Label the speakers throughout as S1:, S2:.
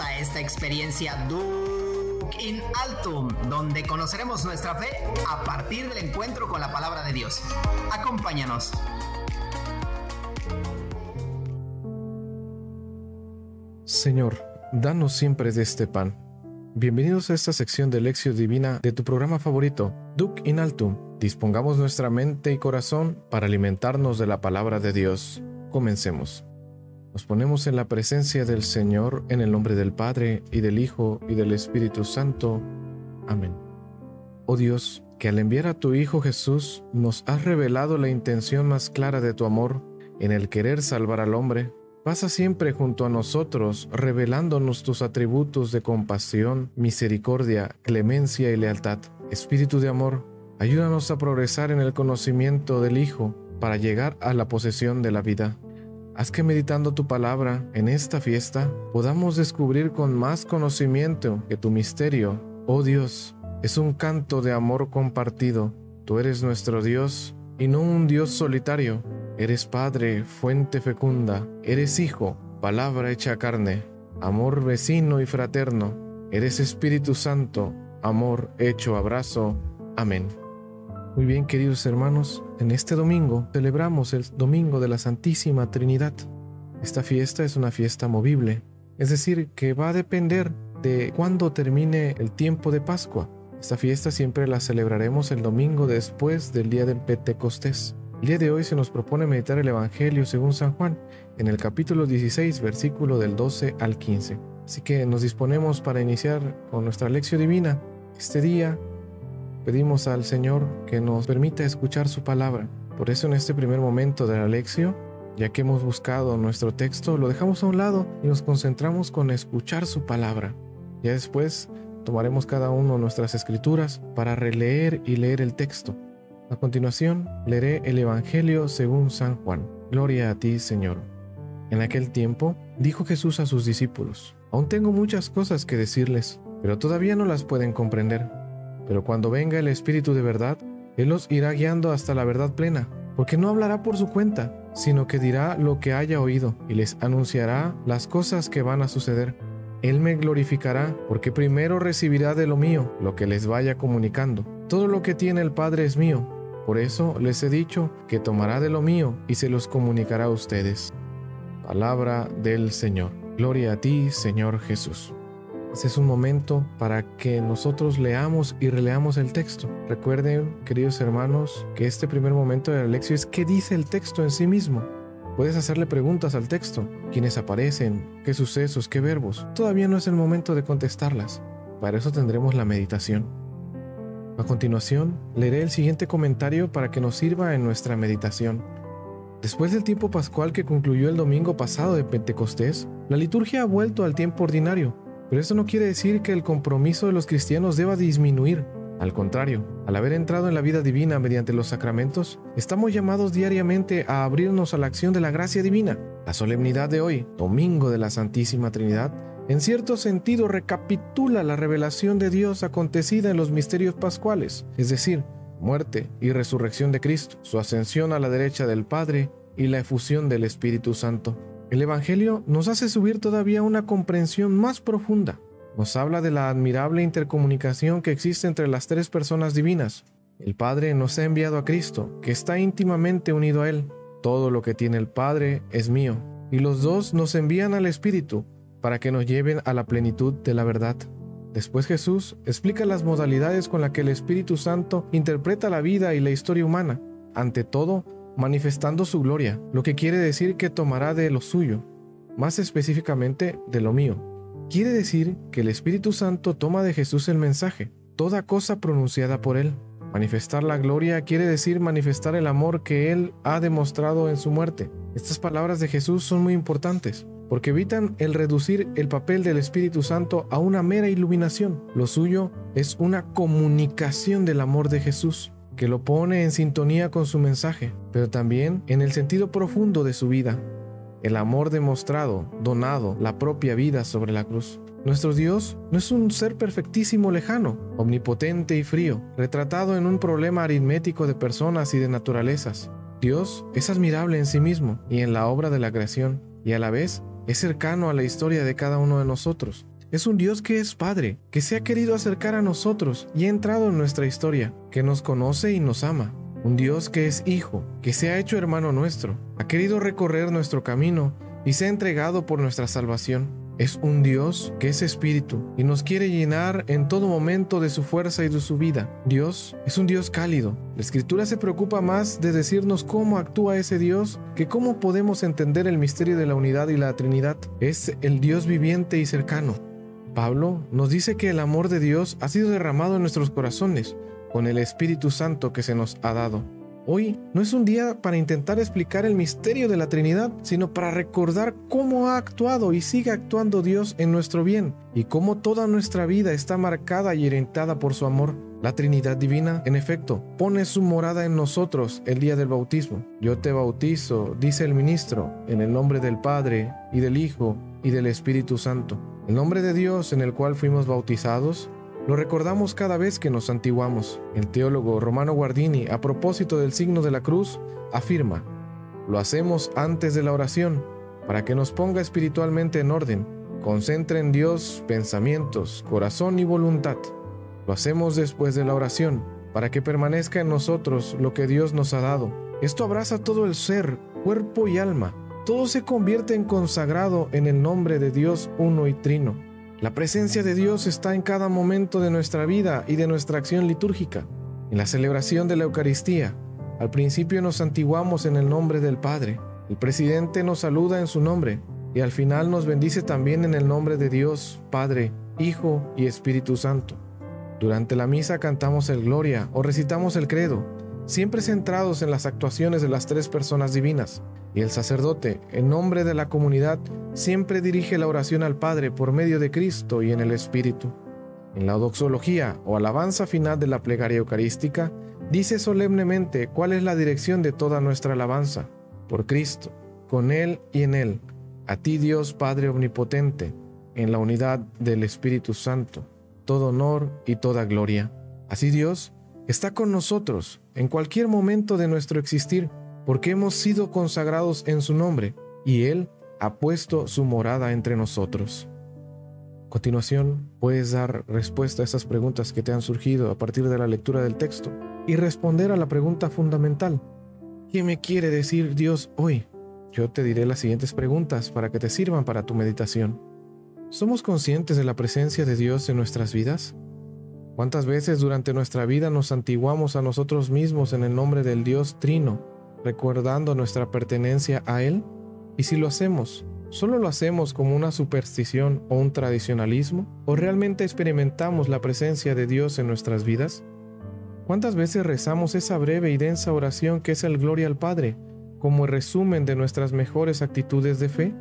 S1: A esta experiencia Duc in Altum, donde conoceremos nuestra fe a partir del encuentro con la palabra de Dios. Acompáñanos.
S2: Señor, danos siempre de este pan. Bienvenidos a esta sección de Lección Divina de tu programa favorito, Duc in Altum. Dispongamos nuestra mente y corazón para alimentarnos de la palabra de Dios. Comencemos. Nos ponemos en la presencia del Señor en el nombre del Padre y del Hijo y del Espíritu Santo. Amén. Oh Dios, que al enviar a tu Hijo Jesús nos has revelado la intención más clara de tu amor en el querer salvar al hombre, pasa siempre junto a nosotros revelándonos tus atributos de compasión, misericordia, clemencia y lealtad. Espíritu de amor, ayúdanos a progresar en el conocimiento del Hijo para llegar a la posesión de la vida. Haz que meditando tu palabra en esta fiesta podamos descubrir con más conocimiento que tu misterio, oh Dios, es un canto de amor compartido. Tú eres nuestro Dios y no un Dios solitario. Eres Padre, fuente fecunda. Eres Hijo, palabra hecha carne. Amor vecino y fraterno. Eres Espíritu Santo, amor hecho abrazo. Amén. Muy bien, queridos hermanos, en este domingo celebramos el Domingo de la Santísima Trinidad. Esta fiesta es una fiesta movible, es decir, que va a depender de cuándo termine el tiempo de Pascua. Esta fiesta siempre la celebraremos el domingo después del día del Pentecostés. El día de hoy se nos propone meditar el Evangelio según San Juan, en el capítulo 16, versículo del 12 al 15. Así que nos disponemos para iniciar con nuestra lección divina este día Pedimos al Señor que nos permita escuchar su palabra. Por eso en este primer momento de la lección, ya que hemos buscado nuestro texto, lo dejamos a un lado y nos concentramos con escuchar su palabra. Ya después tomaremos cada uno nuestras escrituras para releer y leer el texto. A continuación, leeré el Evangelio según San Juan. Gloria a ti, Señor. En aquel tiempo, dijo Jesús a sus discípulos, Aún tengo muchas cosas que decirles, pero todavía no las pueden comprender. Pero cuando venga el Espíritu de verdad, Él los irá guiando hasta la verdad plena, porque no hablará por su cuenta, sino que dirá lo que haya oído y les anunciará las cosas que van a suceder. Él me glorificará, porque primero recibirá de lo mío lo que les vaya comunicando. Todo lo que tiene el Padre es mío, por eso les he dicho que tomará de lo mío y se los comunicará a ustedes. Palabra del Señor. Gloria a ti, Señor Jesús. Este es un momento para que nosotros leamos y releamos el texto. Recuerden, queridos hermanos, que este primer momento de la lección es qué dice el texto en sí mismo. Puedes hacerle preguntas al texto, quiénes aparecen, qué sucesos, qué verbos. Todavía no es el momento de contestarlas. Para eso tendremos la meditación. A continuación, leeré el siguiente comentario para que nos sirva en nuestra meditación. Después del tiempo pascual que concluyó el domingo pasado de Pentecostés, la liturgia ha vuelto al tiempo ordinario pero eso no quiere decir que el compromiso de los cristianos deba disminuir. Al contrario, al haber entrado en la vida divina mediante los sacramentos, estamos llamados diariamente a abrirnos a la acción de la gracia divina. La solemnidad de hoy, Domingo de la Santísima Trinidad, en cierto sentido recapitula la revelación de Dios acontecida en los misterios pascuales, es decir, muerte y resurrección de Cristo, su ascensión a la derecha del Padre y la efusión del Espíritu Santo. El Evangelio nos hace subir todavía una comprensión más profunda. Nos habla de la admirable intercomunicación que existe entre las tres personas divinas. El Padre nos ha enviado a Cristo, que está íntimamente unido a Él. Todo lo que tiene el Padre es mío. Y los dos nos envían al Espíritu para que nos lleven a la plenitud de la verdad. Después Jesús explica las modalidades con las que el Espíritu Santo interpreta la vida y la historia humana. Ante todo, manifestando su gloria, lo que quiere decir que tomará de lo suyo, más específicamente de lo mío. Quiere decir que el Espíritu Santo toma de Jesús el mensaje, toda cosa pronunciada por él. Manifestar la gloria quiere decir manifestar el amor que él ha demostrado en su muerte. Estas palabras de Jesús son muy importantes porque evitan el reducir el papel del Espíritu Santo a una mera iluminación. Lo suyo es una comunicación del amor de Jesús que lo pone en sintonía con su mensaje, pero también en el sentido profundo de su vida, el amor demostrado, donado, la propia vida sobre la cruz. Nuestro Dios no es un ser perfectísimo lejano, omnipotente y frío, retratado en un problema aritmético de personas y de naturalezas. Dios es admirable en sí mismo y en la obra de la creación, y a la vez es cercano a la historia de cada uno de nosotros. Es un Dios que es Padre, que se ha querido acercar a nosotros y ha entrado en nuestra historia, que nos conoce y nos ama. Un Dios que es Hijo, que se ha hecho hermano nuestro, ha querido recorrer nuestro camino y se ha entregado por nuestra salvación. Es un Dios que es espíritu y nos quiere llenar en todo momento de su fuerza y de su vida. Dios es un Dios cálido. La escritura se preocupa más de decirnos cómo actúa ese Dios que cómo podemos entender el misterio de la unidad y la Trinidad. Es el Dios viviente y cercano. Pablo nos dice que el amor de Dios ha sido derramado en nuestros corazones con el Espíritu Santo que se nos ha dado. Hoy no es un día para intentar explicar el misterio de la Trinidad, sino para recordar cómo ha actuado y sigue actuando Dios en nuestro bien y cómo toda nuestra vida está marcada y orientada por su amor. La Trinidad Divina, en efecto, pone su morada en nosotros el día del bautismo. Yo te bautizo, dice el ministro, en el nombre del Padre y del Hijo y del Espíritu Santo. El nombre de Dios en el cual fuimos bautizados lo recordamos cada vez que nos santiguamos. El teólogo Romano Guardini, a propósito del signo de la cruz, afirma, lo hacemos antes de la oración, para que nos ponga espiritualmente en orden, concentre en Dios pensamientos, corazón y voluntad. Lo hacemos después de la oración, para que permanezca en nosotros lo que Dios nos ha dado. Esto abraza todo el ser, cuerpo y alma. Todo se convierte en consagrado en el nombre de Dios uno y trino. La presencia de Dios está en cada momento de nuestra vida y de nuestra acción litúrgica. En la celebración de la Eucaristía, al principio nos santiguamos en el nombre del Padre. El presidente nos saluda en su nombre y al final nos bendice también en el nombre de Dios, Padre, Hijo y Espíritu Santo. Durante la misa cantamos el Gloria o recitamos el Credo, siempre centrados en las actuaciones de las tres personas divinas. Y el sacerdote, en nombre de la comunidad, siempre dirige la oración al Padre por medio de Cristo y en el Espíritu. En la doxología o alabanza final de la plegaria eucarística, dice solemnemente cuál es la dirección de toda nuestra alabanza. Por Cristo, con Él y en Él, a ti Dios Padre Omnipotente, en la unidad del Espíritu Santo, todo honor y toda gloria. Así Dios está con nosotros en cualquier momento de nuestro existir porque hemos sido consagrados en su nombre, y Él ha puesto su morada entre nosotros. A continuación, puedes dar respuesta a esas preguntas que te han surgido a partir de la lectura del texto y responder a la pregunta fundamental. ¿Qué me quiere decir Dios hoy? Yo te diré las siguientes preguntas para que te sirvan para tu meditación. ¿Somos conscientes de la presencia de Dios en nuestras vidas? ¿Cuántas veces durante nuestra vida nos santiguamos a nosotros mismos en el nombre del Dios Trino recordando nuestra pertenencia a Él? Y si lo hacemos, ¿solo lo hacemos como una superstición o un tradicionalismo? ¿O realmente experimentamos la presencia de Dios en nuestras vidas? ¿Cuántas veces rezamos esa breve y densa oración que es el Gloria al Padre, como resumen de nuestras mejores actitudes de fe?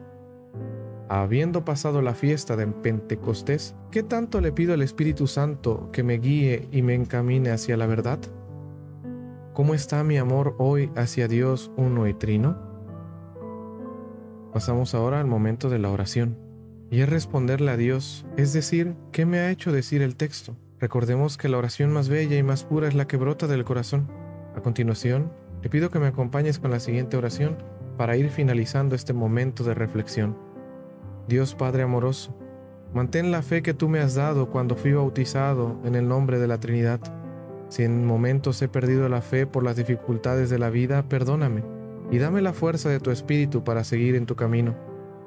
S2: Habiendo pasado la fiesta de Pentecostés, ¿qué tanto le pido al Espíritu Santo que me guíe y me encamine hacia la verdad? ¿Cómo está mi amor hoy hacia Dios uno y trino? Pasamos ahora al momento de la oración, y es responderle a Dios, es decir, ¿qué me ha hecho decir el texto? Recordemos que la oración más bella y más pura es la que brota del corazón. A continuación, te pido que me acompañes con la siguiente oración para ir finalizando este momento de reflexión. Dios Padre amoroso, mantén la fe que tú me has dado cuando fui bautizado en el nombre de la Trinidad si en momentos he perdido la fe por las dificultades de la vida, perdóname y dame la fuerza de tu espíritu para seguir en tu camino.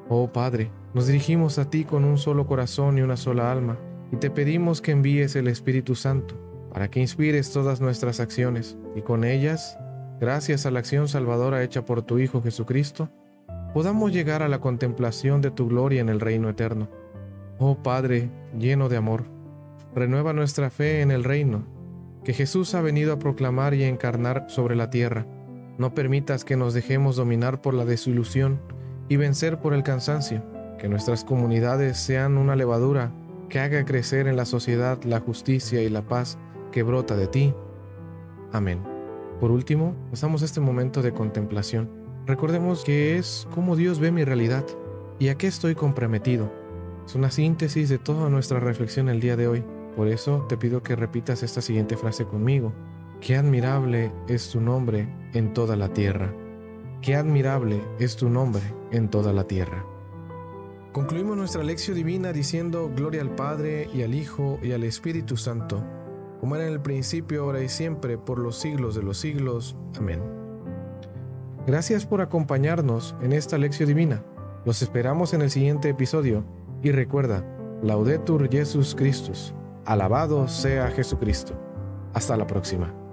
S2: Oh Padre, nos dirigimos a ti con un solo corazón y una sola alma, y te pedimos que envíes el Espíritu Santo, para que inspires todas nuestras acciones, y con ellas, gracias a la acción salvadora hecha por tu Hijo Jesucristo, podamos llegar a la contemplación de tu gloria en el reino eterno. Oh Padre, lleno de amor, renueva nuestra fe en el reino que Jesús ha venido a proclamar y encarnar sobre la tierra. No permitas que nos dejemos dominar por la desilusión y vencer por el cansancio. Que nuestras comunidades sean una levadura que haga crecer en la sociedad la justicia y la paz que brota de ti. Amén. Por último, pasamos este momento de contemplación. Recordemos que es cómo Dios ve mi realidad y a qué estoy comprometido. Es una síntesis de toda nuestra reflexión el día de hoy. Por eso te pido que repitas esta siguiente frase conmigo. Qué admirable es tu nombre en toda la tierra. Qué admirable es tu nombre en toda la tierra. Concluimos nuestra lección divina diciendo Gloria al Padre y al Hijo y al Espíritu Santo, como era en el principio, ahora y siempre, por los siglos de los siglos. Amén. Gracias por acompañarnos en esta lección divina. Los esperamos en el siguiente episodio y recuerda, Laudetur Jesus Christus. Alabado sea Jesucristo. Hasta la próxima.